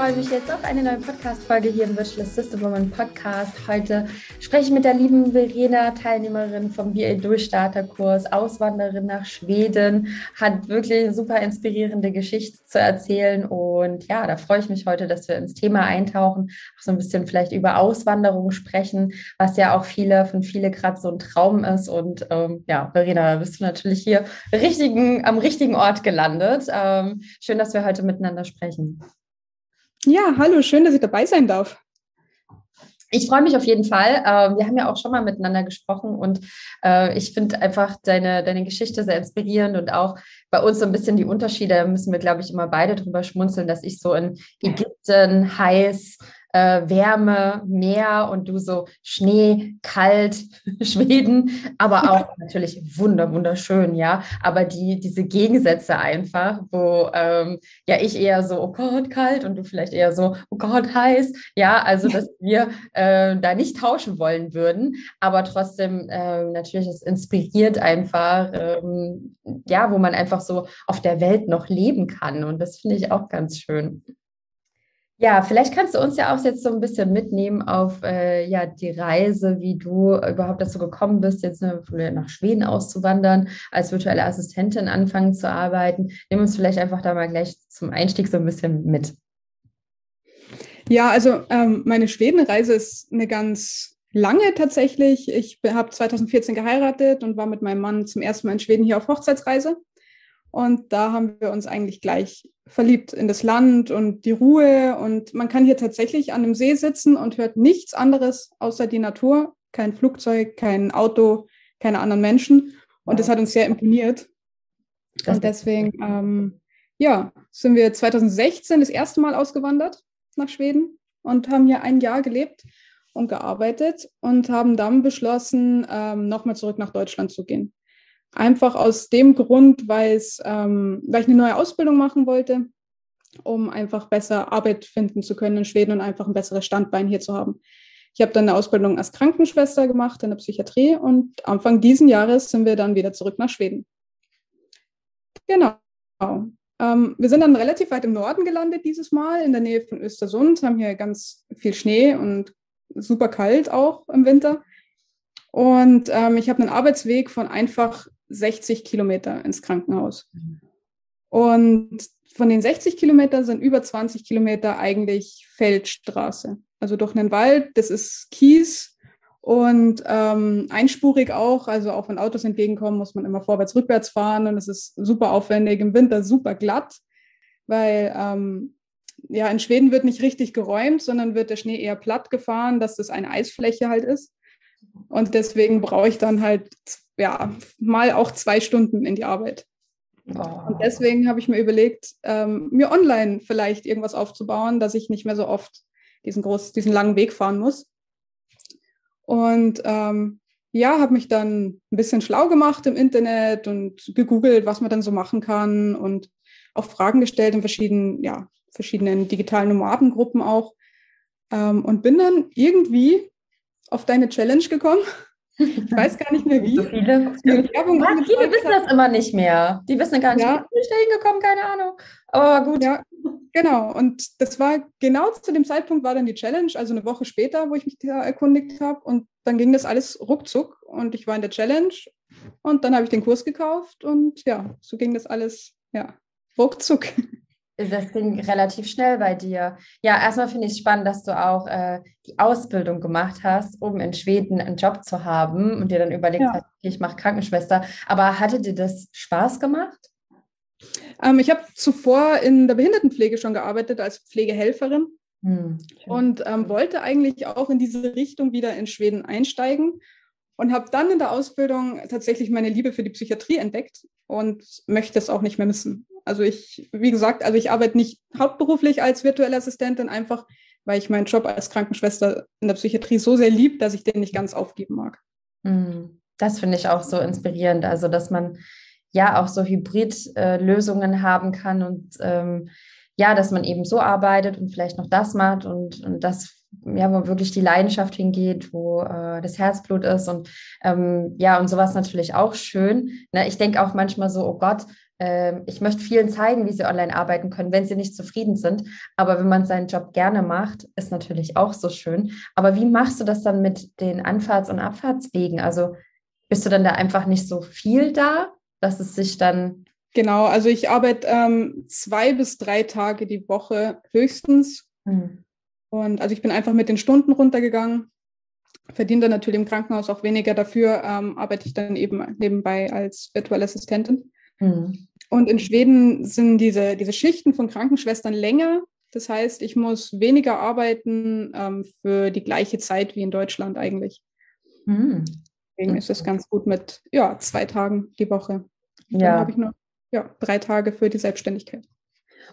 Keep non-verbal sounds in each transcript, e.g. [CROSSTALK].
Freue mich jetzt auf eine neue Podcast-Folge hier im Virtual Assistant Woman Podcast. Heute spreche ich mit der lieben Verena, Teilnehmerin vom BA Durchstarterkurs, Auswanderin nach Schweden, hat wirklich eine super inspirierende Geschichte zu erzählen. Und ja, da freue ich mich heute, dass wir ins Thema eintauchen, auch so ein bisschen vielleicht über Auswanderung sprechen, was ja auch viele von viele gerade so ein Traum ist. Und ähm, ja, Verena, bist du natürlich hier richtigen, am richtigen Ort gelandet. Ähm, schön, dass wir heute miteinander sprechen. Ja, hallo, schön, dass ich dabei sein darf. Ich freue mich auf jeden Fall. Ähm, wir haben ja auch schon mal miteinander gesprochen und äh, ich finde einfach deine, deine Geschichte sehr inspirierend und auch bei uns so ein bisschen die Unterschiede. Da müssen wir, glaube ich, immer beide drüber schmunzeln, dass ich so in Ägypten heiß äh, Wärme, Meer und du so Schnee, kalt, [LAUGHS] Schweden, aber auch [LAUGHS] natürlich wunder, wunderschön, ja. Aber die, diese Gegensätze einfach, wo ähm, ja ich eher so, oh Gott, kalt und du vielleicht eher so, oh Gott, heiß, ja, also dass wir äh, da nicht tauschen wollen würden, aber trotzdem äh, natürlich, es inspiriert einfach, ähm, ja, wo man einfach so auf der Welt noch leben kann und das finde ich auch ganz schön. Ja, vielleicht kannst du uns ja auch jetzt so ein bisschen mitnehmen auf äh, ja, die Reise, wie du überhaupt dazu gekommen bist, jetzt nach Schweden auszuwandern, als virtuelle Assistentin anfangen zu arbeiten. Nimm uns vielleicht einfach da mal gleich zum Einstieg so ein bisschen mit. Ja, also ähm, meine Schwedenreise ist eine ganz lange tatsächlich. Ich habe 2014 geheiratet und war mit meinem Mann zum ersten Mal in Schweden hier auf Hochzeitsreise. Und da haben wir uns eigentlich gleich verliebt in das Land und die Ruhe. Und man kann hier tatsächlich an dem See sitzen und hört nichts anderes außer die Natur. Kein Flugzeug, kein Auto, keine anderen Menschen. Und das hat uns sehr imponiert. Und deswegen, ähm, ja, sind wir 2016 das erste Mal ausgewandert nach Schweden und haben hier ein Jahr gelebt und gearbeitet und haben dann beschlossen, ähm, nochmal zurück nach Deutschland zu gehen. Einfach aus dem Grund, weil, ähm, weil ich eine neue Ausbildung machen wollte, um einfach besser Arbeit finden zu können in Schweden und einfach ein besseres Standbein hier zu haben. Ich habe dann eine Ausbildung als Krankenschwester gemacht in der Psychiatrie und Anfang diesen Jahres sind wir dann wieder zurück nach Schweden. Genau. Ähm, wir sind dann relativ weit im Norden gelandet dieses Mal, in der Nähe von Östersund, haben hier ganz viel Schnee und super kalt auch im Winter. Und ähm, ich habe einen Arbeitsweg von einfach 60 Kilometer ins Krankenhaus. Und von den 60 Kilometern sind über 20 Kilometer eigentlich Feldstraße. Also durch einen Wald, das ist Kies und ähm, einspurig auch. Also auch wenn Autos entgegenkommen, muss man immer vorwärts, rückwärts fahren und es ist super aufwendig. Im Winter super glatt, weil ähm, ja in Schweden wird nicht richtig geräumt, sondern wird der Schnee eher platt gefahren, dass das eine Eisfläche halt ist. Und deswegen brauche ich dann halt ja, mal auch zwei Stunden in die Arbeit. Oh. Und deswegen habe ich mir überlegt, ähm, mir online vielleicht irgendwas aufzubauen, dass ich nicht mehr so oft diesen, groß, diesen langen Weg fahren muss. Und ähm, ja, habe mich dann ein bisschen schlau gemacht im Internet und gegoogelt, was man dann so machen kann und auch Fragen gestellt in verschiedenen, ja, verschiedenen digitalen Nomadengruppen auch. Ähm, und bin dann irgendwie auf deine Challenge gekommen ich weiß gar nicht mehr wie. So viele. Werbung ja, viele wissen das immer nicht mehr. Die wissen gar nicht, ja. wie ich da hingekommen, keine Ahnung. Aber gut. Ja, genau. Und das war genau zu dem Zeitpunkt war dann die Challenge, also eine Woche später, wo ich mich da erkundigt habe. Und dann ging das alles ruckzuck und ich war in der Challenge und dann habe ich den Kurs gekauft und ja, so ging das alles, ja, ruckzuck. Das ging relativ schnell bei dir. Ja, erstmal finde ich es spannend, dass du auch äh, die Ausbildung gemacht hast, um in Schweden einen Job zu haben und dir dann überlegt ja. hast, okay, ich mache Krankenschwester. Aber hatte dir das Spaß gemacht? Ähm, ich habe zuvor in der Behindertenpflege schon gearbeitet als Pflegehelferin hm, und ähm, wollte eigentlich auch in diese Richtung wieder in Schweden einsteigen und habe dann in der Ausbildung tatsächlich meine Liebe für die Psychiatrie entdeckt und möchte es auch nicht mehr missen. Also ich, wie gesagt, also ich arbeite nicht hauptberuflich als virtuelle Assistentin, einfach weil ich meinen Job als Krankenschwester in der Psychiatrie so sehr lieb, dass ich den nicht ganz aufgeben mag. Hm, das finde ich auch so inspirierend, also dass man ja auch so Hybridlösungen äh, haben kann und ähm, ja, dass man eben so arbeitet und vielleicht noch das macht und, und das ja, wo wirklich die Leidenschaft hingeht, wo äh, das Herzblut ist und ähm, ja, und sowas natürlich auch schön. Ne? Ich denke auch manchmal so, oh Gott, ich möchte vielen zeigen, wie sie online arbeiten können, wenn sie nicht zufrieden sind. Aber wenn man seinen Job gerne macht, ist natürlich auch so schön. Aber wie machst du das dann mit den Anfahrts- und Abfahrtswegen? Also bist du dann da einfach nicht so viel da, dass es sich dann. Genau, also ich arbeite ähm, zwei bis drei Tage die Woche höchstens. Mhm. Und also ich bin einfach mit den Stunden runtergegangen, verdiene dann natürlich im Krankenhaus auch weniger. Dafür ähm, arbeite ich dann eben nebenbei als virtuelle Assistentin. Mhm. Und in Schweden sind diese, diese Schichten von Krankenschwestern länger. Das heißt, ich muss weniger arbeiten ähm, für die gleiche Zeit wie in Deutschland eigentlich. Mhm. Deswegen ist es ganz gut mit ja, zwei Tagen die Woche. Ja. Dann habe ich nur ja, drei Tage für die Selbstständigkeit.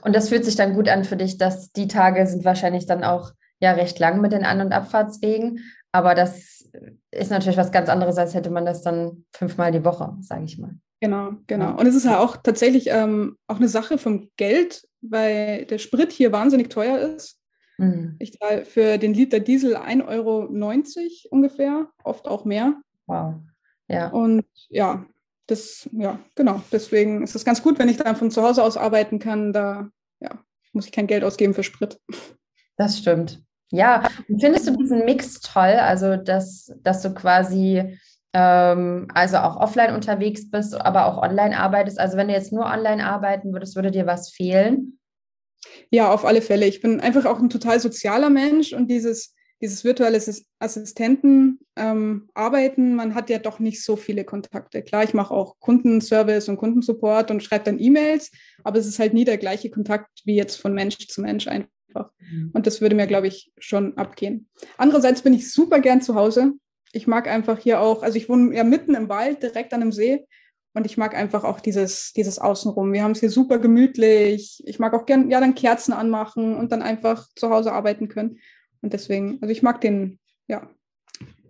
Und das fühlt sich dann gut an für dich, dass die Tage sind wahrscheinlich dann auch ja recht lang mit den An- und Abfahrtswegen. Aber das ist natürlich was ganz anderes, als hätte man das dann fünfmal die Woche, sage ich mal. Genau, genau. Und es ist ja auch tatsächlich ähm, auch eine Sache vom Geld, weil der Sprit hier wahnsinnig teuer ist. Mhm. Ich zahle für den Liter Diesel 1,90 Euro ungefähr, oft auch mehr. Wow. Ja. Und ja, das, ja, genau. Deswegen ist es ganz gut, wenn ich dann von zu Hause aus arbeiten kann. Da ja, muss ich kein Geld ausgeben für Sprit. Das stimmt. Ja, und findest du diesen Mix toll? Also, dass, dass du quasi also auch offline unterwegs bist, aber auch online arbeitest. Also, wenn du jetzt nur online arbeiten würdest, würde dir was fehlen? Ja, auf alle Fälle. Ich bin einfach auch ein total sozialer Mensch und dieses dieses virtuelle Assistenten ähm, arbeiten, man hat ja doch nicht so viele Kontakte. Klar, ich mache auch Kundenservice und Kundensupport und schreibe dann E-Mails, aber es ist halt nie der gleiche Kontakt wie jetzt von Mensch zu Mensch einfach. Mhm. Und das würde mir, glaube ich, schon abgehen. Andererseits bin ich super gern zu Hause. Ich mag einfach hier auch, also ich wohne ja mitten im Wald, direkt an einem See. Und ich mag einfach auch dieses, dieses Außenrum. Wir haben es hier super gemütlich. Ich mag auch gern, ja, dann Kerzen anmachen und dann einfach zu Hause arbeiten können. Und deswegen, also ich mag den, ja,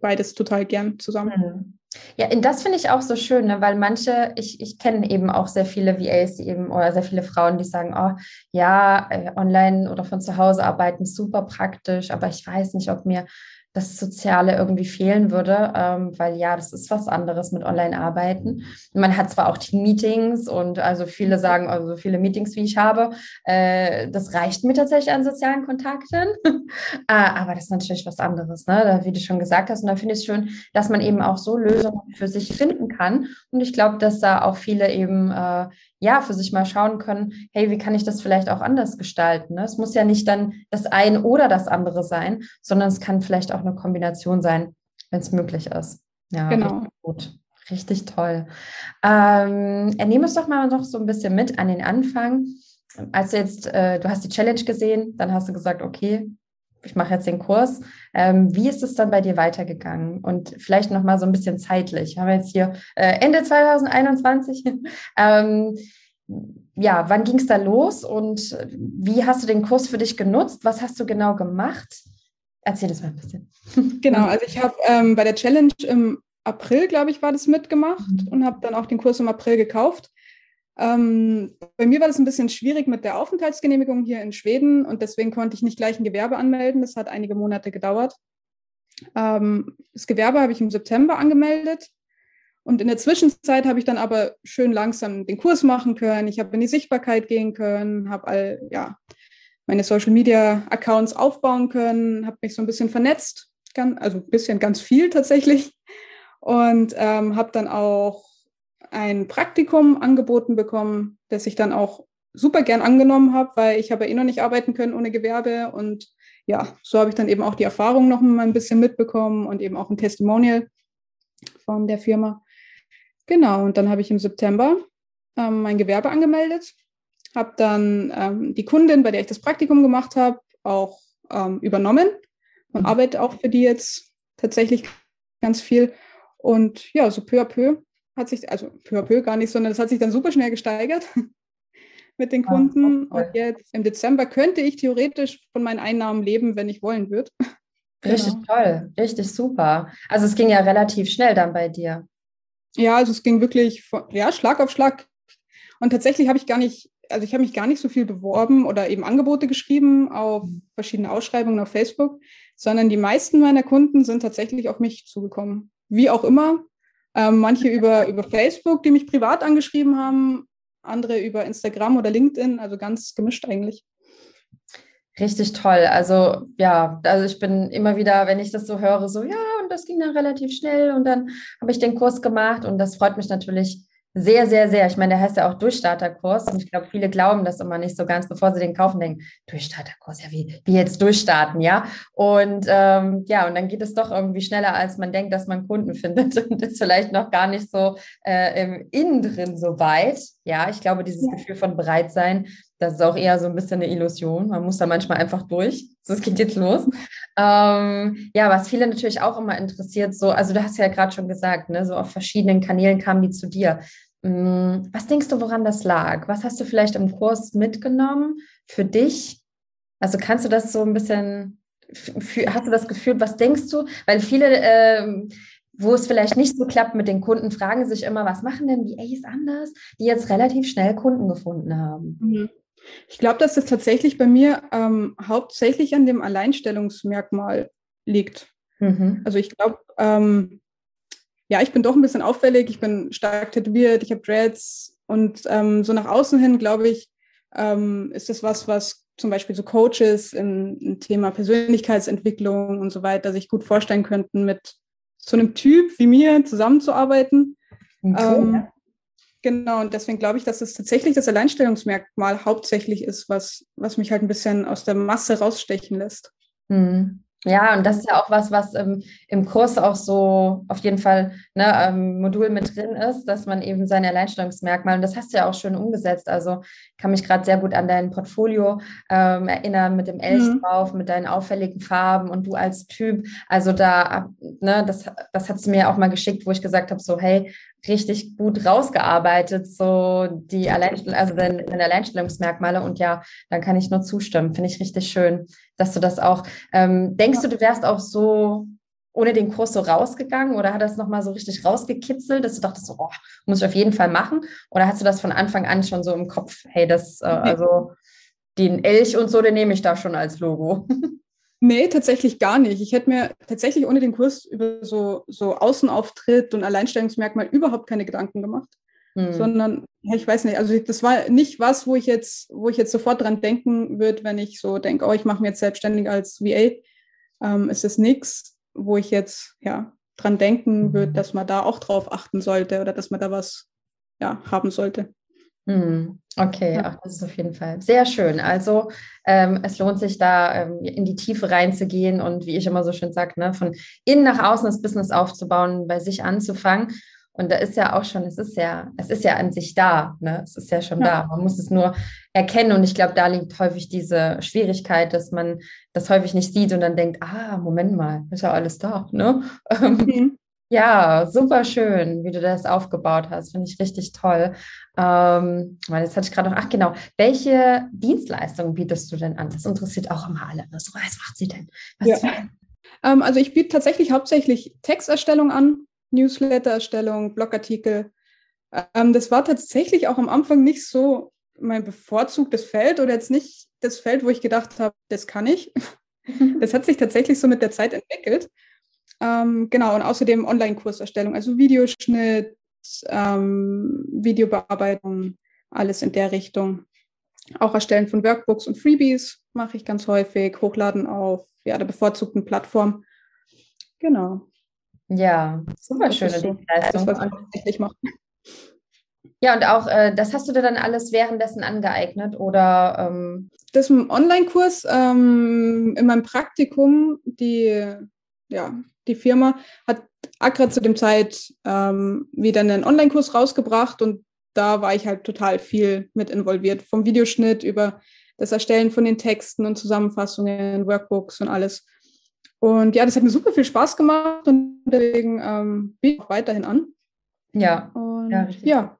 beides total gern zusammen. Mhm. Ja, das finde ich auch so schön, ne? weil manche, ich, ich kenne eben auch sehr viele VAs, eben, oder sehr viele Frauen, die sagen, oh ja, äh, online oder von zu Hause arbeiten, super praktisch, aber ich weiß nicht, ob mir das Soziale irgendwie fehlen würde, ähm, weil ja, das ist was anderes mit Online-Arbeiten. Man hat zwar auch Team-Meetings und also viele sagen, also viele Meetings, wie ich habe, äh, das reicht mir tatsächlich an sozialen Kontakten, äh, [LAUGHS] aber das ist natürlich was anderes, ne? wie du schon gesagt hast. Und da finde ich es schön, dass man eben auch so Lösungen für sich finden kann. Und ich glaube, dass da auch viele eben äh, ja, für sich mal schauen können, hey, wie kann ich das vielleicht auch anders gestalten? Ne? Es muss ja nicht dann das eine oder das andere sein, sondern es kann vielleicht auch eine Kombination sein, wenn es möglich ist. Ja, genau. Richtig gut. Richtig toll. Ähm, nehmen es doch mal noch so ein bisschen mit an den Anfang. Als du jetzt, äh, du hast die Challenge gesehen, dann hast du gesagt, okay, ich mache jetzt den Kurs. Ähm, wie ist es dann bei dir weitergegangen? Und vielleicht noch mal so ein bisschen zeitlich. Wir haben jetzt hier äh, Ende 2021. [LAUGHS] ähm, ja, wann ging es da los und wie hast du den Kurs für dich genutzt? Was hast du genau gemacht? Erzähl das mal ein bisschen. [LAUGHS] Genau, also ich habe ähm, bei der Challenge im April, glaube ich, war das mitgemacht mhm. und habe dann auch den Kurs im April gekauft. Ähm, bei mir war das ein bisschen schwierig mit der Aufenthaltsgenehmigung hier in Schweden und deswegen konnte ich nicht gleich ein Gewerbe anmelden. Das hat einige Monate gedauert. Ähm, das Gewerbe habe ich im September angemeldet und in der Zwischenzeit habe ich dann aber schön langsam den Kurs machen können. Ich habe in die Sichtbarkeit gehen können, habe all, ja, meine Social Media Accounts aufbauen können, habe mich so ein bisschen vernetzt, also ein bisschen ganz viel tatsächlich und ähm, habe dann auch ein Praktikum angeboten bekommen, das ich dann auch super gern angenommen habe, weil ich habe ja eh noch nicht arbeiten können ohne Gewerbe und ja, so habe ich dann eben auch die Erfahrung noch mal ein bisschen mitbekommen und eben auch ein Testimonial von der Firma. Genau, und dann habe ich im September ähm, mein Gewerbe angemeldet, habe dann ähm, die Kundin, bei der ich das Praktikum gemacht habe, auch ähm, übernommen und arbeite auch für die jetzt tatsächlich ganz viel. Und ja, so peu à peu hat sich, also peu à peu gar nicht, sondern es hat sich dann super schnell gesteigert [LAUGHS] mit den Kunden. Und jetzt im Dezember könnte ich theoretisch von meinen Einnahmen leben, wenn ich wollen würde. [LAUGHS] Richtig genau. toll, richtig super. Also es ging ja relativ schnell dann bei dir. Ja, also es ging wirklich von, ja, Schlag auf Schlag. Und tatsächlich habe ich gar nicht, also ich habe mich gar nicht so viel beworben oder eben Angebote geschrieben auf mhm. verschiedene Ausschreibungen auf Facebook, sondern die meisten meiner Kunden sind tatsächlich auf mich zugekommen. Wie auch immer, ähm, manche über, über Facebook, die mich privat angeschrieben haben, andere über Instagram oder LinkedIn, also ganz gemischt eigentlich. Richtig toll. Also ja, also ich bin immer wieder, wenn ich das so höre, so ja, und das ging dann relativ schnell und dann habe ich den Kurs gemacht und das freut mich natürlich sehr, sehr, sehr. Ich meine, der heißt ja auch Durchstarterkurs und ich glaube, viele glauben das immer nicht so ganz, bevor sie den kaufen, denken, Durchstarterkurs, ja, wie, wie jetzt durchstarten, ja. Und ähm, ja, und dann geht es doch irgendwie schneller, als man denkt, dass man Kunden [LAUGHS] findet und ist vielleicht noch gar nicht so äh, im Innen drin so weit. Ja, ich glaube, dieses ja. Gefühl von bereit sein, das ist auch eher so ein bisschen eine Illusion. Man muss da manchmal einfach durch. So, es geht jetzt los. Ähm, ja, was viele natürlich auch immer interessiert, so, also du hast ja gerade schon gesagt, ne, so auf verschiedenen Kanälen kamen die zu dir. Mm, was denkst du, woran das lag? Was hast du vielleicht im Kurs mitgenommen für dich? Also kannst du das so ein bisschen, hast du das Gefühl, was denkst du? Weil viele, ähm, wo es vielleicht nicht so klappt mit den Kunden, fragen sich immer, was machen denn die A's anders, die jetzt relativ schnell Kunden gefunden haben? Mhm. Ich glaube, dass das tatsächlich bei mir ähm, hauptsächlich an dem Alleinstellungsmerkmal liegt. Mhm. Also ich glaube, ähm, ja, ich bin doch ein bisschen auffällig, ich bin stark tätowiert, ich habe Dreads und ähm, so nach außen hin, glaube ich, ähm, ist das was, was zum Beispiel so Coaches im, im, Thema Persönlichkeitsentwicklung und so weiter sich gut vorstellen könnten, mit so einem Typ wie mir zusammenzuarbeiten. Okay. Ähm, genau, und deswegen glaube ich, dass es tatsächlich das Alleinstellungsmerkmal hauptsächlich ist, was, was mich halt ein bisschen aus der Masse rausstechen lässt. Mhm. Ja, und das ist ja auch was, was im, im Kurs auch so auf jeden Fall ne, ähm, Modul mit drin ist, dass man eben seine Alleinstellungsmerkmale, und das hast du ja auch schön umgesetzt. Also kann mich gerade sehr gut an dein Portfolio ähm, erinnern mit dem Elch mhm. drauf, mit deinen auffälligen Farben und du als Typ. Also da, ne, das, das hat du mir auch mal geschickt, wo ich gesagt habe, so, hey, richtig gut rausgearbeitet, so die Alleinstellung, also deine, deine Alleinstellungsmerkmale. Und ja, dann kann ich nur zustimmen. Finde ich richtig schön, dass du das auch. Ähm, denkst du, du wärst auch so ohne den Kurs so rausgegangen oder hat das nochmal so richtig rausgekitzelt, dass du dachtest, oh, muss ich auf jeden Fall machen? Oder hast du das von Anfang an schon so im Kopf, hey, das, äh, also den Elch und so, den nehme ich da schon als Logo? [LAUGHS] Nee, tatsächlich gar nicht. Ich hätte mir tatsächlich ohne den Kurs über so, so Außenauftritt und Alleinstellungsmerkmal überhaupt keine Gedanken gemacht. Hm. Sondern, ja, ich weiß nicht, also das war nicht was, wo ich jetzt, wo ich jetzt sofort dran denken würde, wenn ich so denke, oh, ich mache mich jetzt selbstständig als VA. Ähm, ist das nichts, wo ich jetzt ja dran denken würde, dass man da auch drauf achten sollte oder dass man da was ja, haben sollte. Hm, okay, ja. Ach, das ist auf jeden Fall sehr schön. Also ähm, es lohnt sich da ähm, in die Tiefe reinzugehen und wie ich immer so schön sage, ne, von innen nach außen das Business aufzubauen, bei sich anzufangen. Und da ist ja auch schon, es ist ja, es ist ja an sich da, ne? Es ist ja schon ja. da. Man muss es nur erkennen. Und ich glaube, da liegt häufig diese Schwierigkeit, dass man das häufig nicht sieht und dann denkt, ah, Moment mal, ist ja alles da, ne? [LAUGHS] Mhm. Ja, super schön, wie du das aufgebaut hast. Finde ich richtig toll. Ähm, weil jetzt hatte ich gerade noch, ach genau, welche Dienstleistungen bietest du denn an? Das interessiert auch immer alle. Ne? So, was macht sie denn? Ja. Ähm, also ich biete tatsächlich hauptsächlich Texterstellung an, Newslettererstellung, Blogartikel. Ähm, das war tatsächlich auch am Anfang nicht so mein bevorzugtes Feld oder jetzt nicht das Feld, wo ich gedacht habe, das kann ich. [LAUGHS] Das hat sich tatsächlich so mit der Zeit entwickelt. Ähm, genau, und außerdem Online-Kurserstellung, also Videoschnitt, ähm, Videobearbeitung, alles in der Richtung. Auch Erstellen von Workbooks und Freebies mache ich ganz häufig, hochladen auf ja, der bevorzugten Plattform. Genau. Ja, super schöne so, Dienstleistung. Das, was ich tatsächlich mache. Ja, und auch, äh, das hast du dir dann alles währenddessen angeeignet oder? Ähm das im Online-Kurs, ähm, in meinem Praktikum, die, ja, die Firma hat gerade zu dem Zeit ähm, wieder einen Online-Kurs rausgebracht und da war ich halt total viel mit involviert, vom Videoschnitt über das Erstellen von den Texten und Zusammenfassungen, Workbooks und alles. Und ja, das hat mir super viel Spaß gemacht und deswegen ähm, biete ich auch weiterhin an. Ja. Und ja. ja.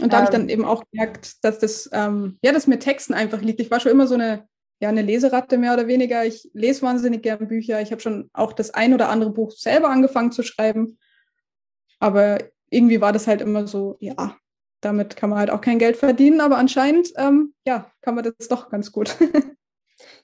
Und da ähm, habe ich dann eben auch gemerkt, dass das, ähm, ja, das mit Texten einfach liegt. Ich war schon immer so eine ja, eine Leseratte mehr oder weniger. Ich lese wahnsinnig gerne Bücher. Ich habe schon auch das ein oder andere Buch selber angefangen zu schreiben. Aber irgendwie war das halt immer so, ja, damit kann man halt auch kein Geld verdienen, aber anscheinend, ähm, ja, kann man das doch ganz gut. [LAUGHS]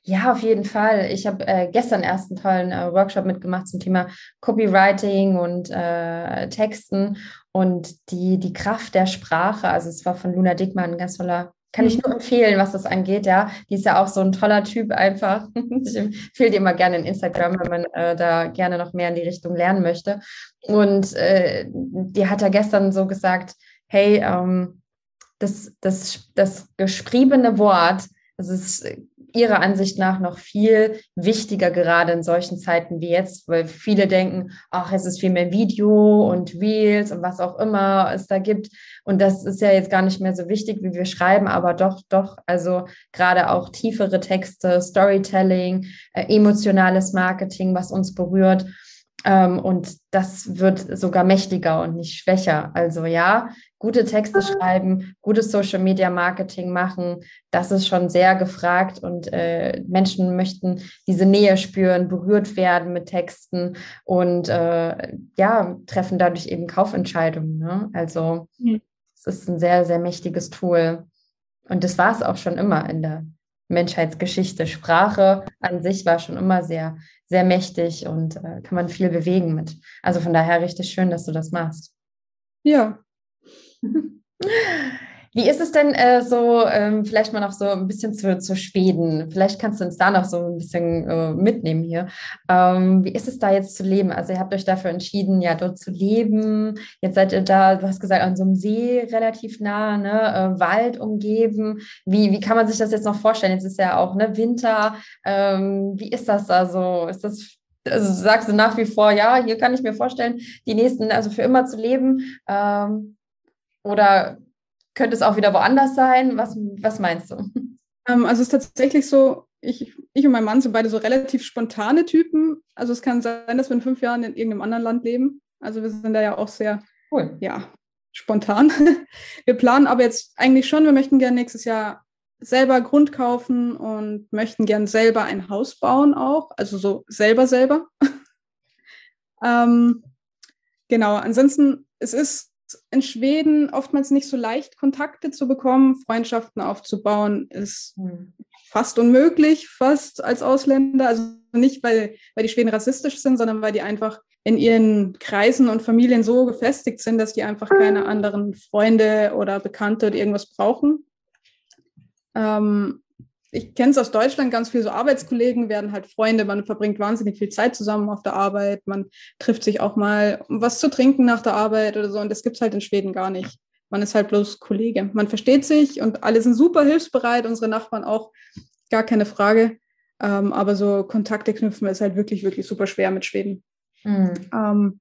Ja, auf jeden Fall. Ich habe äh, gestern erst einen tollen äh, Workshop mitgemacht zum Thema Copywriting und äh, Texten. und die, die Kraft der Sprache. Also es war von Luna Dickmann ein ganz toller kann ich mhm. nur empfehlen, was das angeht, ja. Die ist ja auch so ein toller Typ einfach. [LAUGHS] Ich empfehle dir immer gerne in Instagram, wenn man äh, da gerne noch mehr in die Richtung lernen möchte. Und äh, die hat ja gestern so gesagt, hey, ähm, das, das, das geschriebene Wort, das ist ihrer Ansicht nach noch viel wichtiger, gerade in solchen Zeiten wie jetzt, weil viele denken, ach, es ist viel mehr Video und Reels und was auch immer es da gibt. Und das ist ja jetzt gar nicht mehr so wichtig, wie wir schreiben, aber doch, doch, also gerade auch tiefere Texte, Storytelling, äh, emotionales Marketing, was uns berührt. Ähm, und das wird sogar mächtiger und nicht schwächer. Also ja, gute Texte schreiben, gutes Social Media Marketing machen, das ist schon sehr gefragt und äh, Menschen möchten diese Nähe spüren, berührt werden mit Texten und äh, ja, treffen dadurch eben Kaufentscheidungen. Ne? Also mhm. es ist ein sehr, sehr mächtiges Tool. Und das war es auch schon immer in der Menschheitsgeschichte. Sprache an sich war schon immer sehr, sehr mächtig und äh, kann man viel bewegen mit. Also von daher richtig schön, dass du das machst. Ja. [LAUGHS] Wie ist es denn äh, so, ähm, vielleicht mal noch so ein bisschen zu, zu Schweden? Vielleicht kannst du uns da noch so ein bisschen äh, mitnehmen hier. Ähm, wie ist es da jetzt zu leben? Also ihr habt euch dafür entschieden, ja, dort zu leben. Jetzt seid ihr da, du hast gesagt, an so einem See relativ nah, ne? Äh, Wald umgeben. Wie, wie kann man sich das jetzt noch vorstellen? Jetzt ist ja auch ne, Winter. Ähm, wie ist das da so? Ist das also sagst du nach wie vor, ja, hier kann ich mir vorstellen, die nächsten, also für immer zu leben. Ähm, oder könnte es auch wieder woanders sein? Was, was meinst du? Ähm, also es ist tatsächlich so, ich, ich und mein Mann sind beide so relativ spontane Typen. Also es kann sein, dass wir in fünf Jahren in irgendeinem anderen Land leben. Also wir sind da ja auch sehr, cool. ja, spontan. [LAUGHS] Wir planen aber jetzt eigentlich schon, wir möchten gerne nächstes Jahr selber Grund kaufen und möchten gern selber ein Haus bauen auch, also so selber selber. [LAUGHS] ähm, genau, ansonsten, es ist in Schweden oftmals nicht so leicht, Kontakte zu bekommen, Freundschaften aufzubauen, ist mhm. fast unmöglich, fast als Ausländer. Also nicht, weil, weil die Schweden rassistisch sind, sondern weil die einfach in ihren Kreisen und Familien so gefestigt sind, dass die einfach keine anderen Freunde oder Bekannte oder irgendwas brauchen. Ähm, ich kenne es aus Deutschland ganz viel, so Arbeitskollegen werden halt Freunde, man verbringt wahnsinnig viel Zeit zusammen auf der Arbeit, man trifft sich auch mal, um was zu trinken nach der Arbeit oder so und das gibt es halt in Schweden gar nicht. Man ist halt bloß Kollege. Man versteht sich und alle sind super hilfsbereit, unsere Nachbarn auch, gar keine Frage. Ähm, aber so Kontakte knüpfen ist halt wirklich, wirklich super schwer mit Schweden. Mhm. Ähm,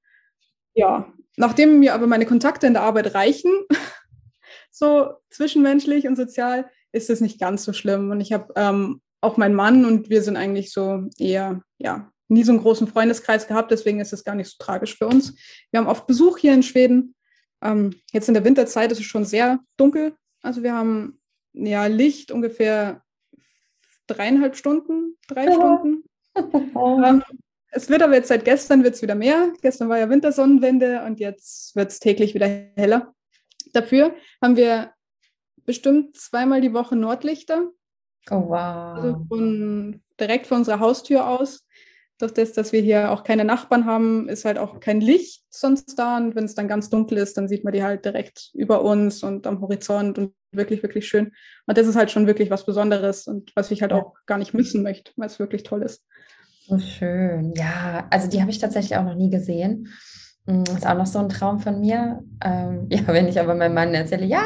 ja, nachdem mir aber meine Kontakte in der Arbeit reichen, [LAUGHS] so zwischenmenschlich und sozial, ist es nicht ganz so schlimm. Und ich habe ähm, auch meinen Mann und wir sind eigentlich so eher, ja, nie so einen großen Freundeskreis gehabt, deswegen ist es gar nicht so tragisch für uns. Wir haben oft Besuch hier in Schweden. Ähm, jetzt in der Winterzeit ist es schon sehr dunkel. Also wir haben ja Licht ungefähr dreieinhalb Stunden, drei ja. Stunden. [LAUGHS] ähm, es wird aber jetzt seit gestern wird's wieder mehr. Gestern war ja Wintersonnenwende und jetzt wird es täglich wieder heller. Dafür haben wir bestimmt zweimal die Woche Nordlichter. Oh, wow. Also von, direkt vor unserer Haustür aus. Durch das, dass wir hier auch keine Nachbarn haben, ist halt auch kein Licht sonst da. Und wenn es dann ganz dunkel ist, dann sieht man die halt direkt über uns und am Horizont und wirklich, wirklich schön. Und das ist halt schon wirklich was Besonderes und was ich halt auch gar nicht missen möchte, weil es wirklich toll ist. So schön. Ja, also die habe ich tatsächlich auch noch nie gesehen. Mm, ist auch noch so ein Traum von mir. Ähm, [LAUGHS] ja, wenn ich aber meinem Mann erzähle, ja,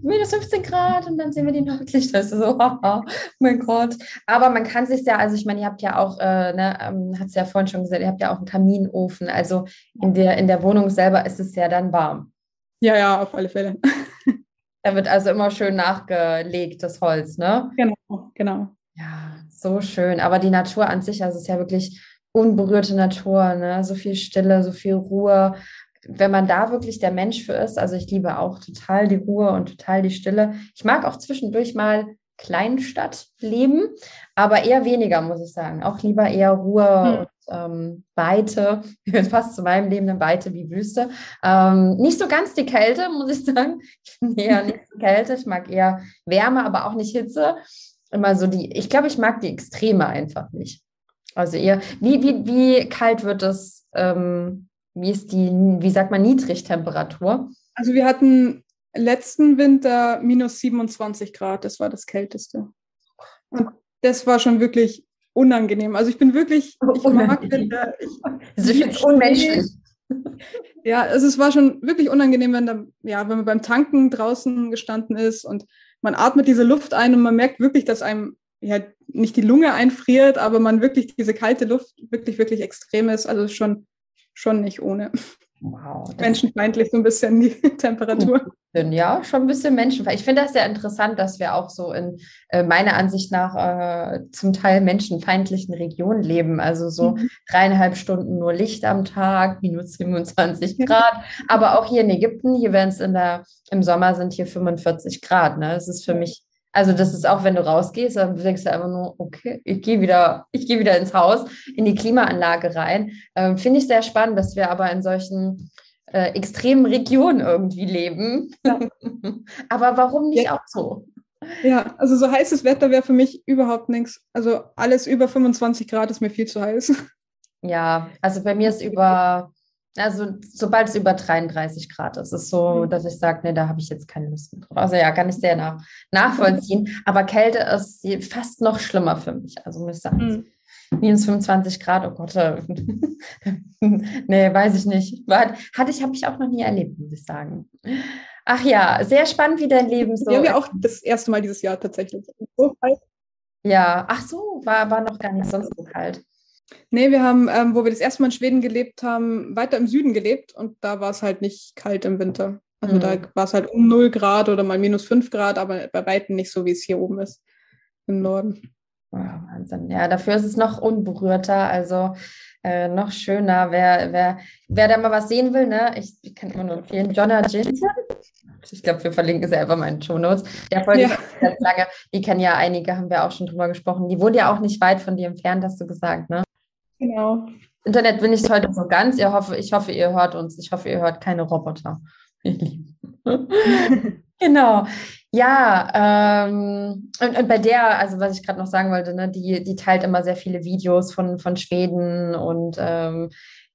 minus 15 Grad und dann sehen wir die Nordlichter, [LAUGHS] ist so, oh, mein Gott. Aber man kann sich ja, also ich meine, ihr habt ja auch, äh, ne, ähm, hat es ja vorhin schon gesagt, ihr habt ja auch einen Kaminofen. Also in der, in der Wohnung selber ist es ja dann warm. Ja, ja, auf alle Fälle. [LAUGHS] da wird also immer schön nachgelegt, das Holz, ne? Genau, genau. Ja, so schön. Aber die Natur an sich, also es ist ja wirklich unberührte Natur, ne? so viel Stille, so viel Ruhe. Wenn man da wirklich der Mensch für ist, also ich liebe auch total die Ruhe und total die Stille. Ich mag auch zwischendurch mal Kleinstadtleben, aber eher weniger, muss ich sagen. Auch lieber eher Ruhe hm. und ähm, Weite. [LAUGHS] Fast zu meinem Leben eine Weite wie Wüste. Ähm, nicht so ganz die Kälte, muss ich sagen. [LAUGHS] Ich bin eher nicht so Kälte. Ich mag eher Wärme, aber auch nicht Hitze. Immer so die, ich glaube, ich mag die Extreme einfach nicht. Also ihr, wie, wie, wie kalt wird es ähm, wie ist die, wie sagt man, Niedrigtemperatur? Also wir hatten letzten Winter minus 27 Grad, das war das Kälteste. Und das war schon wirklich unangenehm. Also ich bin wirklich, ich mag Winter. Ich, das ist unmenschlich. Ja, also es war schon wirklich unangenehm, wenn, da, ja, wenn man beim Tanken draußen gestanden ist und man atmet diese Luft ein und man merkt wirklich, dass einem ja nicht die Lunge einfriert, aber man wirklich diese kalte Luft wirklich, wirklich extrem ist. Also schon, schon nicht ohne. Wow, menschenfeindlich so ein bisschen die [LAUGHS] Temperatur. Ja, schon ein bisschen menschenfeindlich. Ich finde das sehr interessant, dass wir auch so in äh, meiner Ansicht nach äh, zum Teil menschenfeindlichen Regionen leben. Also so mhm. dreieinhalb Stunden nur Licht am Tag, minus 27 Grad. Aber auch hier in Ägypten, hier werden es in der, im Sommer sind hier 45 Grad. Ne? Das ist für mich also das ist auch, wenn du rausgehst, dann denkst du einfach nur, okay, ich gehe wieder, ich gehe wieder ins Haus, in die Klimaanlage rein. Ähm, Finde ich sehr spannend, dass wir aber in solchen äh, extremen Regionen irgendwie leben. Ja. [LAUGHS] aber warum nicht ja. auch so? Ja, also so heißes Wetter wäre für mich überhaupt nichts. Also alles über 25 Grad ist mir viel zu heiß. Ja, also bei mir ist über also sobald es über 33 Grad ist, ist so, mhm. dass ich sage, nee, da habe ich jetzt keine Lust mehr drauf. Also ja, kann ich sehr nach, nachvollziehen. Aber Kälte ist fast noch schlimmer für mich. Also muss ich sagen. Mhm. Minus 25 Grad, oh Gott. Äh, [LAUGHS] nee, weiß ich nicht. War, hatte ich, habe ich auch noch nie erlebt, muss ich sagen. Ach ja, sehr spannend, wie dein Leben so. Ja, wir auch das erste Mal dieses Jahr tatsächlich. Ja, ach so, war, war noch gar nicht sonst so kalt. Nee, wir haben, ähm, wo wir das erste Mal in Schweden gelebt haben, weiter im Süden gelebt und da war es halt nicht kalt im Winter. Also mhm. da war es halt um 0 Grad oder mal minus 5 Grad, aber bei weitem nicht so, wie es hier oben ist im Norden. Oh, Wahnsinn. Ja, dafür ist es noch unberührter, also äh, noch schöner. Wer, wer, wer da mal was sehen will, ne? ich, ich kann immer nur empfehlen, Jonna Jinsen. Ich glaube, wir verlinken sie einfach mal in den Show Notes. Der Folge ja. ganz lange. Die kennen ja einige, haben wir auch schon drüber gesprochen. Die wohnt ja auch nicht weit von dir entfernt, hast du gesagt, ne? Genau. Internet bin ich heute so ganz. Ihr hoffe, ich hoffe, ihr hört uns. Ich hoffe, ihr hört keine Roboter. [LAUGHS] genau. Ja, ähm, und, und, bei der, also was ich gerade noch sagen wollte, ne, die, die teilt immer sehr viele Videos von, von Schweden und ähm,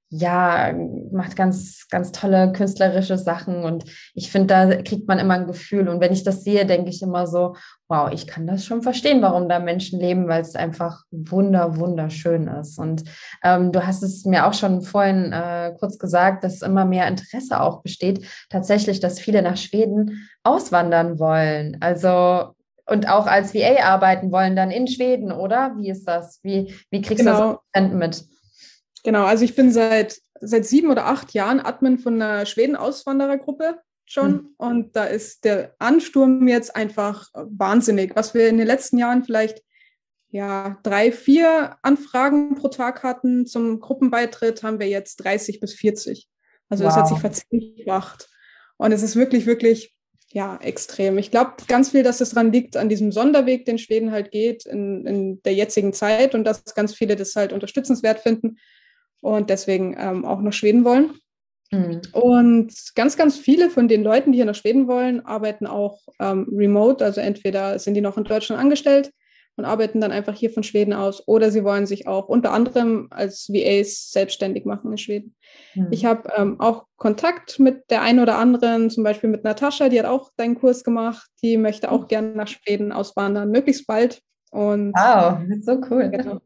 ja, macht ganz, ganz tolle künstlerische Sachen und ich finde, da kriegt man immer ein Gefühl. Und wenn ich das sehe, denke ich immer so, wow, ich kann das schon verstehen, warum da Menschen leben, weil es einfach wunder, wunderschön ist. Und ähm, du hast es mir auch schon vorhin äh, kurz gesagt, dass immer mehr Interesse auch besteht, tatsächlich, dass viele nach Schweden auswandern wollen. Also und auch als VA arbeiten wollen, dann in Schweden, oder? Wie ist das? Wie, wie kriegst genau. du das mit? Genau, also ich bin seit, seit sieben oder acht Jahren Admin von einer Schweden-Auswanderergruppe schon. Mhm. Und da ist der Ansturm jetzt einfach wahnsinnig. Was wir in den letzten Jahren vielleicht ja, drei, vier Anfragen pro Tag hatten zum Gruppenbeitritt, haben wir jetzt 30 bis 40. Also wow. das hat sich verzweifacht. Und es ist wirklich, wirklich, ja, extrem. Ich glaube ganz viel, dass es daran liegt, an diesem Sonderweg, den Schweden halt geht in, in der jetzigen Zeit und dass ganz viele das halt unterstützenswert finden und deswegen ähm, auch nach Schweden wollen. Mhm. Und ganz, ganz viele von den Leuten, die hier nach Schweden wollen, arbeiten auch ähm, remote. Also entweder sind die noch in Deutschland angestellt und arbeiten dann einfach hier von Schweden aus oder sie wollen sich auch unter anderem als VAs selbstständig machen in Schweden. Mhm. Ich habe ähm, auch Kontakt mit der einen oder anderen, zum Beispiel mit Natascha, die hat auch deinen Kurs gemacht, die möchte auch mhm. gerne nach Schweden auswandern, möglichst bald. Und, wow, so cool. Genau.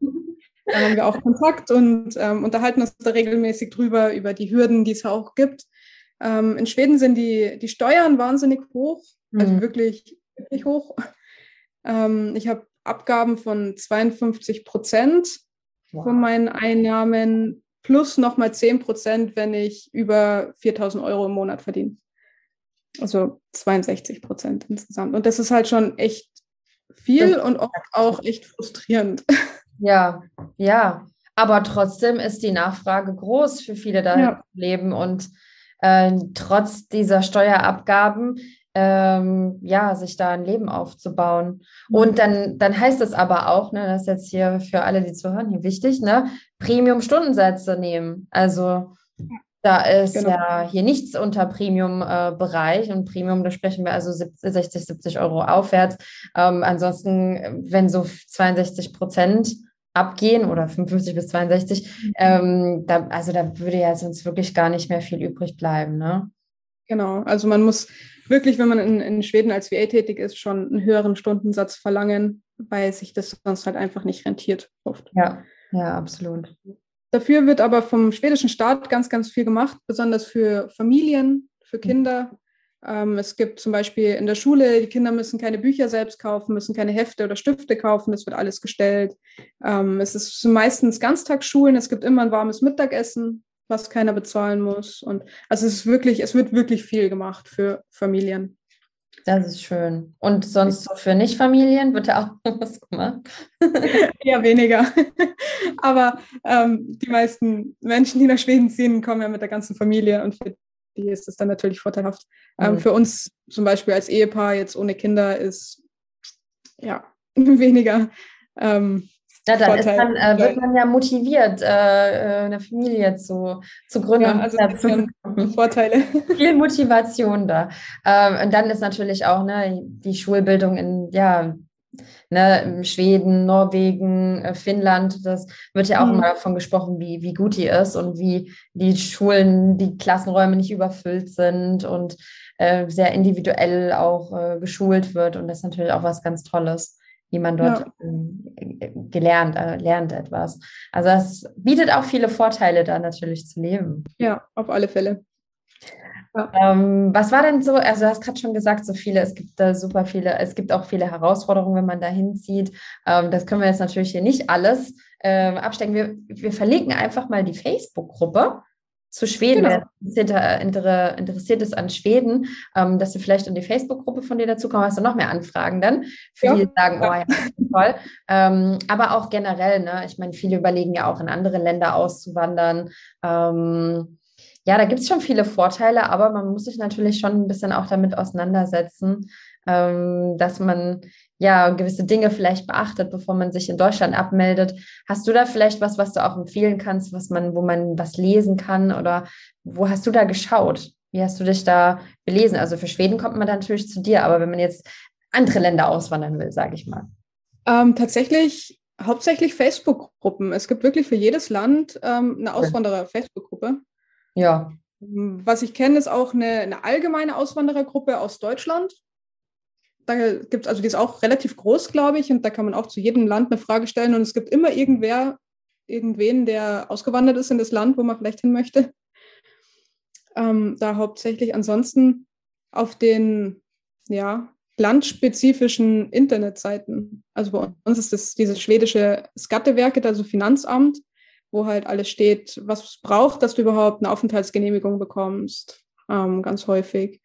Da haben wir auch Kontakt und ähm, unterhalten uns da regelmäßig drüber, über die Hürden, die es auch gibt. Ähm, in Schweden sind die, die Steuern wahnsinnig hoch, also mhm. wirklich, wirklich hoch. Ähm, ich habe Abgaben von 52 Prozent wow. von meinen Einnahmen plus nochmal 10 Prozent, wenn ich über 4000 Euro im Monat verdiene. Also 62 Prozent insgesamt. Und das ist halt schon echt viel und auch echt frustrierend. [LAUGHS] Ja, ja. Aber trotzdem ist die Nachfrage groß für viele da ja. leben und äh, trotz dieser Steuerabgaben ähm, ja, sich da ein Leben aufzubauen. Und dann, dann heißt es aber auch, ne, das ist jetzt hier für alle, die zuhören, hier wichtig, ne, Premium-Stundensätze nehmen. Also da ist genau. ja hier nichts unter Premium-Bereich äh, und Premium, da sprechen wir also 70, 60, 70 Euro aufwärts. Ähm, ansonsten, wenn so 62 Prozent abgehen oder 55 bis 62, mhm. ähm, da, also da würde ja sonst wirklich gar nicht mehr viel übrig bleiben, ne? Genau, also man muss wirklich, wenn man in, in Schweden als VA tätig ist, schon einen höheren Stundensatz verlangen, weil sich das sonst halt einfach nicht rentiert oft. Ja, ja, absolut. Dafür wird aber vom schwedischen Staat ganz, ganz viel gemacht, besonders für Familien, für Kinder. Ähm, es gibt zum Beispiel in der Schule, die Kinder müssen keine Bücher selbst kaufen, müssen keine Hefte oder Stifte kaufen, das wird alles gestellt. Ähm, es ist meistens Ganztagsschulen, es gibt immer ein warmes Mittagessen, was keiner bezahlen muss. Und also es ist wirklich, es wird wirklich viel gemacht für Familien. Das ist schön. Und sonst so für Nicht-Familien wird da auch [LAUGHS] was gemacht? [LAUGHS] ja, weniger. [LAUGHS] Aber ähm, die meisten Menschen, die nach Schweden ziehen, kommen ja mit der ganzen Familie und für ist es dann natürlich vorteilhaft. Ähm, mhm. für uns zum Beispiel als Ehepaar jetzt ohne Kinder ist ja [LAUGHS] weniger ähm, ja, dann man, äh, wird man ja motiviert, äh, äh, eine Familie zu, zu gründen. Ja, also [LAUGHS] Vorteile. Viel Motivation da. Ähm, und dann ist natürlich auch ne, die Schulbildung in ja, ne, Schweden, Norwegen, äh, Finnland, das wird ja auch mhm. immer davon gesprochen, wie, wie gut die ist und wie die Schulen, die Klassenräume nicht überfüllt sind und äh, sehr individuell auch äh, geschult wird. Und das ist natürlich auch was ganz Tolles wie man dort ja. Ähm, gelernt, äh, lernt etwas. Also es bietet auch viele Vorteile, da natürlich zu leben. Ja, auf alle Fälle. Ja. Ähm, was war denn so, also du hast gerade schon gesagt, so viele, es gibt da super viele, es gibt auch viele Herausforderungen, wenn man da hinzieht. Ähm, das können wir jetzt natürlich hier nicht alles ähm, abstecken. Wir, wir verlinken einfach mal die Facebook-Gruppe zu Schweden, genau. wer interessiert, ist an Schweden, ähm, dass du vielleicht in die Facebook-Gruppe von dir dazu kommst, hast du noch mehr Anfragen dann, für ja. die sagen, oh ja, toll. Ähm, aber auch generell, ne? ich meine, viele überlegen ja auch in andere Länder auszuwandern. Ähm, ja, da gibt es schon viele Vorteile, aber man muss sich natürlich schon ein bisschen auch damit auseinandersetzen, ähm, dass man ja, gewisse Dinge vielleicht beachtet, bevor man sich in Deutschland abmeldet. Hast du da vielleicht was, was du auch empfehlen kannst, was man, wo man was lesen kann oder wo hast du da geschaut? Wie hast du dich da belesen? Also für Schweden kommt man dann natürlich zu dir, aber wenn man jetzt andere Länder auswandern will, sage ich mal. Ähm, tatsächlich hauptsächlich Facebook-Gruppen. Es gibt wirklich für jedes Land ähm, eine Auswanderer-Facebook-Gruppe. Ja. Was ich kenne, ist auch eine, eine allgemeine Auswanderergruppe aus Deutschland da gibt es, also die ist auch relativ groß, glaube ich, und da kann man auch zu jedem Land eine Frage stellen und es gibt immer irgendwer, irgendwen, der ausgewandert ist in das Land, wo man vielleicht hin möchte. Ähm, da hauptsächlich ansonsten auf den ja, landspezifischen Internetseiten. Also bei uns ist das dieses schwedische Skatteverket, also Finanzamt, wo halt alles steht, was es braucht, dass du überhaupt eine Aufenthaltsgenehmigung bekommst, ähm, ganz häufig.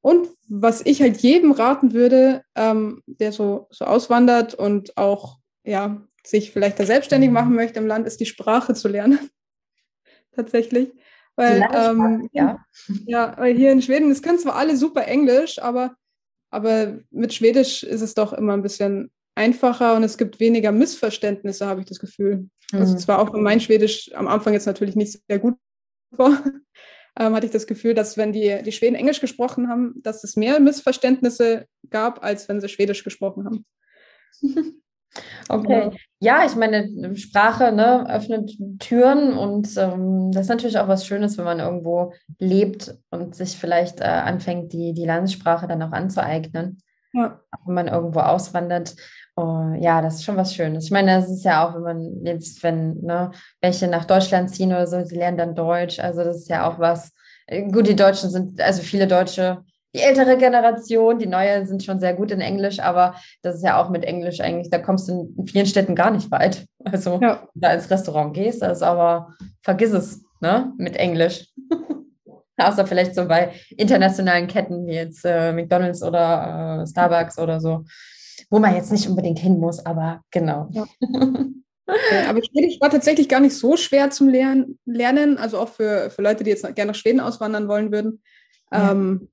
Und was ich halt jedem raten würde, ähm, der so, so auswandert und auch ja, sich vielleicht da selbstständig machen möchte im Land, ist die Sprache zu lernen. [LAUGHS] Tatsächlich. Weil, ähm, ja. [LAUGHS] ja, weil hier in Schweden, es können zwar alle super Englisch, aber, aber mit Schwedisch ist es doch immer ein bisschen einfacher und es gibt weniger Missverständnisse, habe ich das Gefühl. Also mhm. Also zwar auch mein Schwedisch am Anfang jetzt natürlich nicht sehr gut war, [LAUGHS] ähm, hatte ich das Gefühl, dass wenn die, die Schweden Englisch gesprochen haben, dass es mehr Missverständnisse gab, als wenn sie Schwedisch gesprochen haben. [LAUGHS] Okay. Ja, ich meine, Sprache ne, öffnet Türen und ähm, das ist natürlich auch was Schönes, wenn man irgendwo lebt und sich vielleicht äh, anfängt, die, die Landessprache dann auch anzueignen. Ja. Wenn man irgendwo auswandert. Oh, ja, das ist schon was Schönes. Ich meine, das ist ja auch, wenn man jetzt, wenn ne, welche nach Deutschland ziehen oder so, sie lernen dann Deutsch. Also das ist ja auch was. Äh, gut, die Deutschen sind, also viele Deutsche, die ältere Generation, die neue sind schon sehr gut in Englisch, aber das ist ja auch mit Englisch eigentlich, da kommst du in vielen Städten gar nicht weit. [LAUGHS] Also ja. da ins Restaurant gehst, das ist aber, vergiss es, ne, mit Englisch. [LAUGHS] Außer vielleicht so bei internationalen Ketten wie jetzt äh, McDonalds oder äh, Starbucks oder so wo man jetzt nicht unbedingt hin muss, aber genau. Ja. [LAUGHS] Okay, aber Schwedisch war tatsächlich gar nicht so schwer zum Lernen, also auch für, für Leute, die jetzt gerne nach Schweden auswandern wollen würden. Ja. Ähm,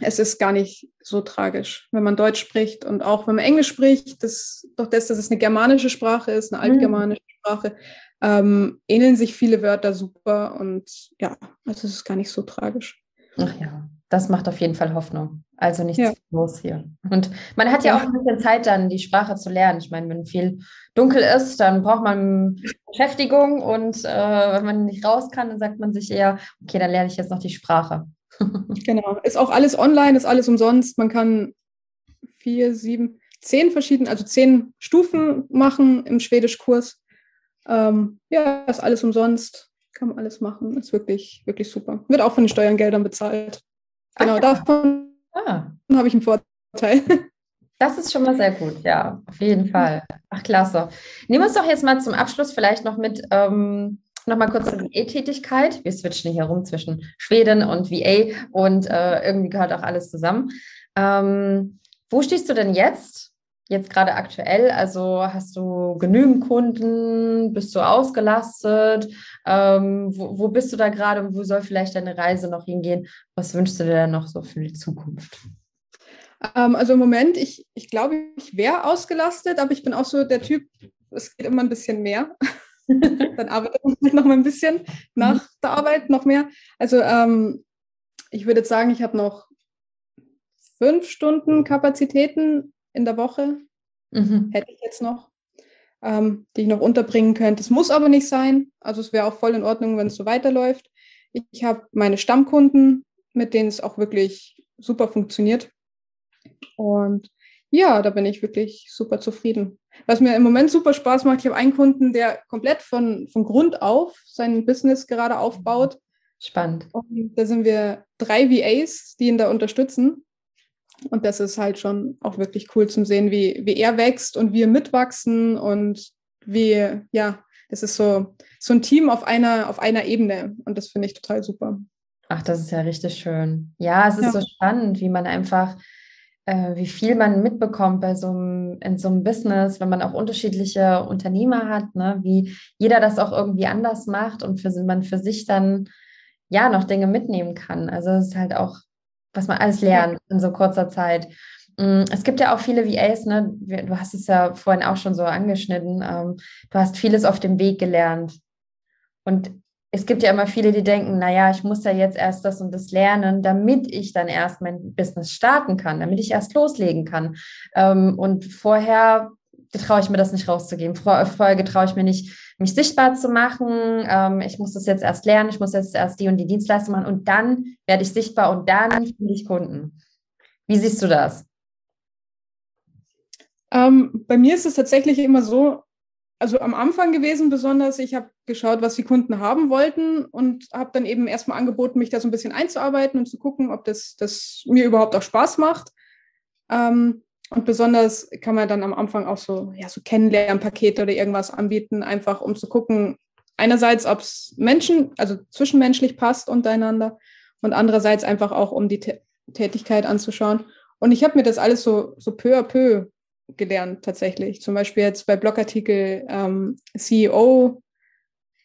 es ist gar nicht so tragisch, wenn man Deutsch spricht und auch wenn man Englisch spricht, das, doch das, dass es eine germanische Sprache ist, eine mhm. altgermanische mhm. Sprache, ähm, ähneln sich viele Wörter super und ja, also es ist gar nicht so tragisch. Ach ja, das macht auf jeden Fall Hoffnung. Also nichts ja. los hier. Und man hat ja, ja, auch ein bisschen Zeit, dann die Sprache zu lernen. Ich meine, wenn viel dunkel ist, dann braucht man Beschäftigung und äh, wenn man nicht raus kann, dann sagt man sich eher, okay, dann lerne ich jetzt noch die Sprache. [LAUGHS] genau. Ist auch alles online, ist alles umsonst. Man kann vier, sieben, zehn verschiedene, also zehn Stufen machen im Schwedischkurs. Ähm, ja, ist alles umsonst. Kann man alles machen. Ist wirklich, wirklich super. Wird auch von den Steuergeldern bezahlt. Genau, davon Ah. Dann habe ich einen Vorteil. [LAUGHS] Das ist schon mal sehr gut, ja, auf jeden Fall. Ach, klasse. Nehmen wir uns doch jetzt mal zum Abschluss vielleicht noch mit, ähm, nochmal kurz zur VA-Tätigkeit. Wir switchen hier rum zwischen Schweden und VA und äh, irgendwie gehört auch alles zusammen. Ähm, wo stehst du denn jetzt? Jetzt gerade aktuell, also hast du genügend Kunden, bist du ausgelastet? Ähm, wo, wo, bist du da gerade und wo soll vielleicht deine Reise noch hingehen? Was wünschst du dir denn noch so für die Zukunft? Ähm, also im Moment, ich, ich glaube, ich wäre ausgelastet, aber ich bin auch so der Typ, es geht immer ein bisschen mehr. [LAUGHS] Dann arbeitet man halt noch mal ein bisschen nach der Arbeit noch mehr. Also ähm, ich würde jetzt sagen, ich habe noch fünf Stunden Kapazitäten in der Woche. Mhm. Hätte ich jetzt noch ähm, die ich noch unterbringen könnte. Es muss aber nicht sein. Also es wäre auch voll in Ordnung, wenn es so weiterläuft. Ich, ich habe meine Stammkunden, mit denen es auch wirklich super funktioniert. Und ja, da bin ich wirklich super zufrieden. Was mir im Moment super Spaß macht, ich habe einen Kunden, der komplett von, von Grund auf sein Business gerade aufbaut. Spannend. Und da sind wir drei VAs, die ihn da unterstützen. Und das ist halt schon auch wirklich cool zum sehen, wie, wie er wächst und wir mitwachsen und wie, ja, das ist so, so ein Team auf einer, auf einer Ebene. Und das finde ich total super. Ach, das ist ja richtig schön. Ja, es ist ja. so spannend, wie man einfach, äh, wie viel man mitbekommt bei so einem, in so einem Business, wenn man auch unterschiedliche Unternehmer hat, ne? wie jeder das auch irgendwie anders macht und für, man für sich dann ja noch Dinge mitnehmen kann. Also es ist halt auch was man alles lernt in so kurzer Zeit. Mm, es gibt ja auch viele VAs, ne? du hast es ja vorhin auch schon so angeschnitten, ähm, du hast vieles auf dem Weg gelernt. Und es gibt ja immer viele, die denken, naja, ich muss ja jetzt erst das und das lernen, damit ich dann erst mein Business starten kann, damit ich erst loslegen kann. Ähm, und vorher getraue ich mir das nicht rauszugeben. Vorher getraue ich mir nicht, mich sichtbar zu machen. Ähm, ich muss das jetzt erst lernen, ich muss jetzt erst die und die Dienstleistung machen und dann werde ich sichtbar und dann finde ich Kunden. Wie siehst du das? Ähm, bei mir ist es tatsächlich immer so, also am Anfang gewesen besonders, ich habe geschaut, was die Kunden haben wollten und habe dann eben erstmal angeboten, mich da so ein bisschen einzuarbeiten und zu gucken, ob das, das mir überhaupt auch Spaß macht. Ähm, und besonders kann man dann am Anfang auch so, ja, so Kennenlernpakete oder irgendwas anbieten, einfach um zu gucken, einerseits, ob es Menschen, also zwischenmenschlich passt untereinander und andererseits einfach auch, um die Tä Tätigkeit anzuschauen. Und ich habe mir das alles so, so peu à peu gelernt tatsächlich. Zum Beispiel jetzt bei Blogartikel ähm, CEO,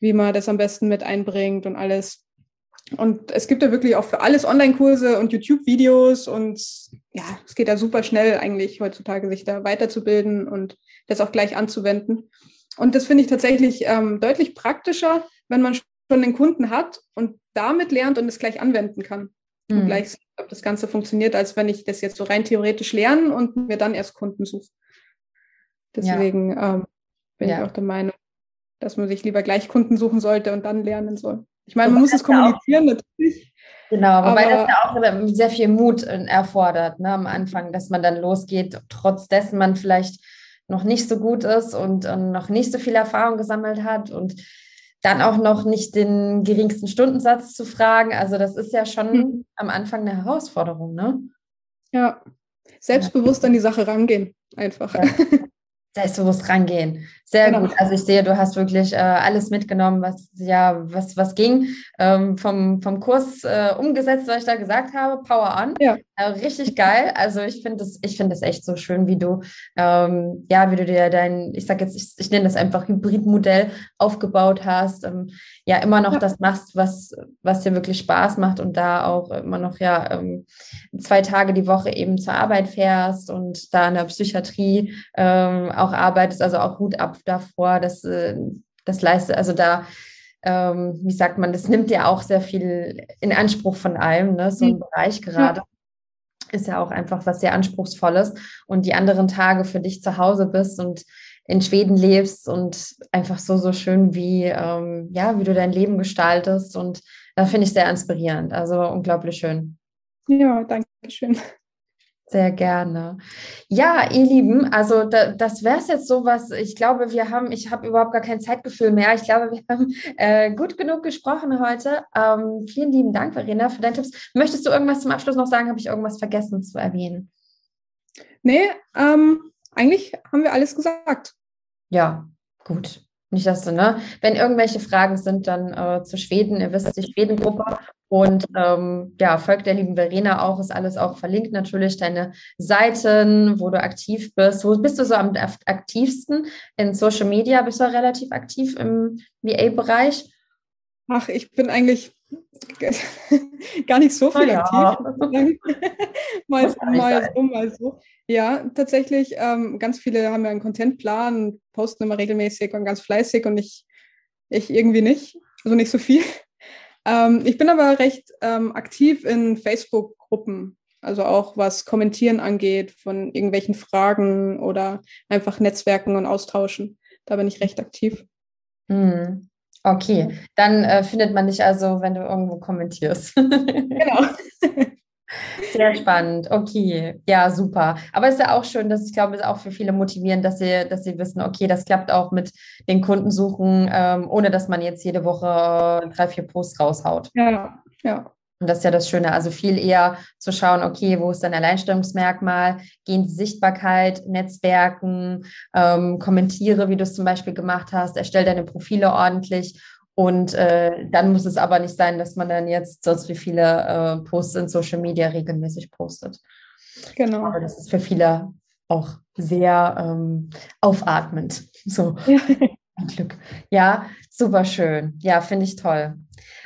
wie man das am besten mit einbringt und alles. Und es gibt ja wirklich auch für alles Online-Kurse und YouTube-Videos und ja, es geht ja super schnell eigentlich heutzutage, sich da weiterzubilden und das auch gleich anzuwenden. Und das finde ich tatsächlich ähm, deutlich praktischer, wenn man schon den Kunden hat und damit lernt und es gleich anwenden kann. Mhm. Und gleich, ob das Ganze funktioniert, als wenn ich das jetzt so rein theoretisch lerne und mir dann erst Kunden suche. Deswegen ja. ähm, bin ja. ich auch der Meinung, dass man sich lieber gleich Kunden suchen sollte und dann lernen soll. Ich meine, man muss es kommunizieren, natürlich. Genau, wobei das ja auch sehr viel Mut äh, erfordert ne, am Anfang, dass man dann losgeht, trotz dessen man vielleicht noch nicht so gut ist und, und noch nicht so viel Erfahrung gesammelt hat und dann auch noch nicht den geringsten Stundensatz zu fragen. Also das ist ja schon mhm. am Anfang eine Herausforderung, ne? Ja, selbstbewusst an die Sache rangehen, einfach. Ja. Selbstbewusst rangehen. Sehr genau. gut. Also ich sehe, du hast wirklich äh, alles mitgenommen, was ja, was, was ging, ähm, vom, vom Kurs äh, umgesetzt, was ich da gesagt habe. Power on. Ja. Äh, richtig geil. Also ich finde das, ich finde das echt so schön, wie du, ähm, ja, wie du dir dein, ich sag jetzt, ich, ich nenne das einfach Hybridmodell aufgebaut hast. Ähm, ja, immer noch ja. das machst, was, was dir wirklich Spaß macht und da auch immer noch ja ähm, zwei Tage die Woche eben zur Arbeit fährst und da in der Psychiatrie ähm, auch arbeitest, also auch Hut ab davor, dass äh, das leistet, also da, ähm, wie sagt man, das nimmt ja auch sehr viel in Anspruch von allem, ne, so ein mhm. Bereich gerade. ist ja auch einfach was sehr Anspruchsvolles und die anderen Tage für dich zu Hause bist und in Schweden lebst und einfach so, so schön, wie, ähm, ja, wie du dein Leben gestaltest. Und da finde ich sehr inspirierend. Also unglaublich schön. Ja, danke schön. Sehr gerne. Ja, ihr Lieben, also da, das wäre es jetzt so was. Ich glaube, wir haben, ich habe überhaupt gar kein Zeitgefühl mehr. Ich glaube, wir haben äh, gut genug gesprochen heute. Ähm, vielen lieben Dank, Verena, für deine Tipps. Möchtest du irgendwas zum Abschluss noch sagen? Habe ich irgendwas vergessen zu erwähnen? Nee, ähm, eigentlich haben wir alles gesagt. Ja, gut. Nicht, dass du, ne? Wenn irgendwelche Fragen sind, dann äh, zu Schweden, ihr wisst, die Schweden-Gruppe. Und ähm, ja, folgt der lieben Verena auch, ist alles auch verlinkt natürlich, deine Seiten, wo du aktiv bist. Wo bist du so am aktivsten? In Social Media bist du relativ aktiv im VA-Bereich? Ach, ich bin eigentlich [LAUGHS] gar nicht so viel ja. aktiv. [LAUGHS] mal, mal so, mal so. Ja, tatsächlich, ähm, ganz viele haben ja einen Contentplan, posten immer regelmäßig und ganz fleißig und ich, ich irgendwie nicht, also nicht so viel. Ähm, ich bin aber recht ähm, aktiv in Facebook-Gruppen, also auch was Kommentieren angeht von irgendwelchen Fragen oder einfach Netzwerken und Austauschen. Da bin ich recht aktiv. Mhm. Okay, dann äh, findet man dich also, wenn du irgendwo kommentierst. [LAUGHS] genau. [LAUGHS] Sehr spannend. Okay, ja, super. Aber es ist ja auch schön, dass ich glaube, es ist auch für viele motivierend, dass sie, dass sie wissen, okay, das klappt auch mit den Kundensuchen, ähm, ohne dass man jetzt jede Woche drei, vier Posts raushaut. Ja, ja. Und das ist ja das Schöne, also viel eher zu schauen, okay, wo ist dein Alleinstellungsmerkmal, gehen Sichtbarkeit, Netzwerken, ähm, kommentiere, wie du es zum Beispiel gemacht hast, erstell deine Profile ordentlich und äh, dann muss es aber nicht sein, dass man dann jetzt sonst wie viele äh, Posts in Social Media regelmäßig postet. Genau. Aber das ist für viele auch sehr ähm, aufatmend. So. Ja. Glück. Ja, super schön. Ja, finde ich toll.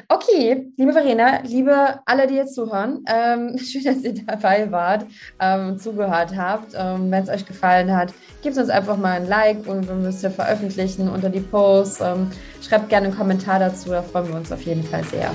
Okay, liebe Verena, liebe alle, die jetzt zuhören, ähm, [LAUGHS] schön, dass ihr dabei wart, ähm, zugehört habt. Ähm, Wenn es euch gefallen hat, gebt uns einfach mal ein Like und wir müssen es veröffentlichen unter die Posts. Ähm, schreibt gerne einen Kommentar dazu, da freuen wir uns auf jeden Fall sehr.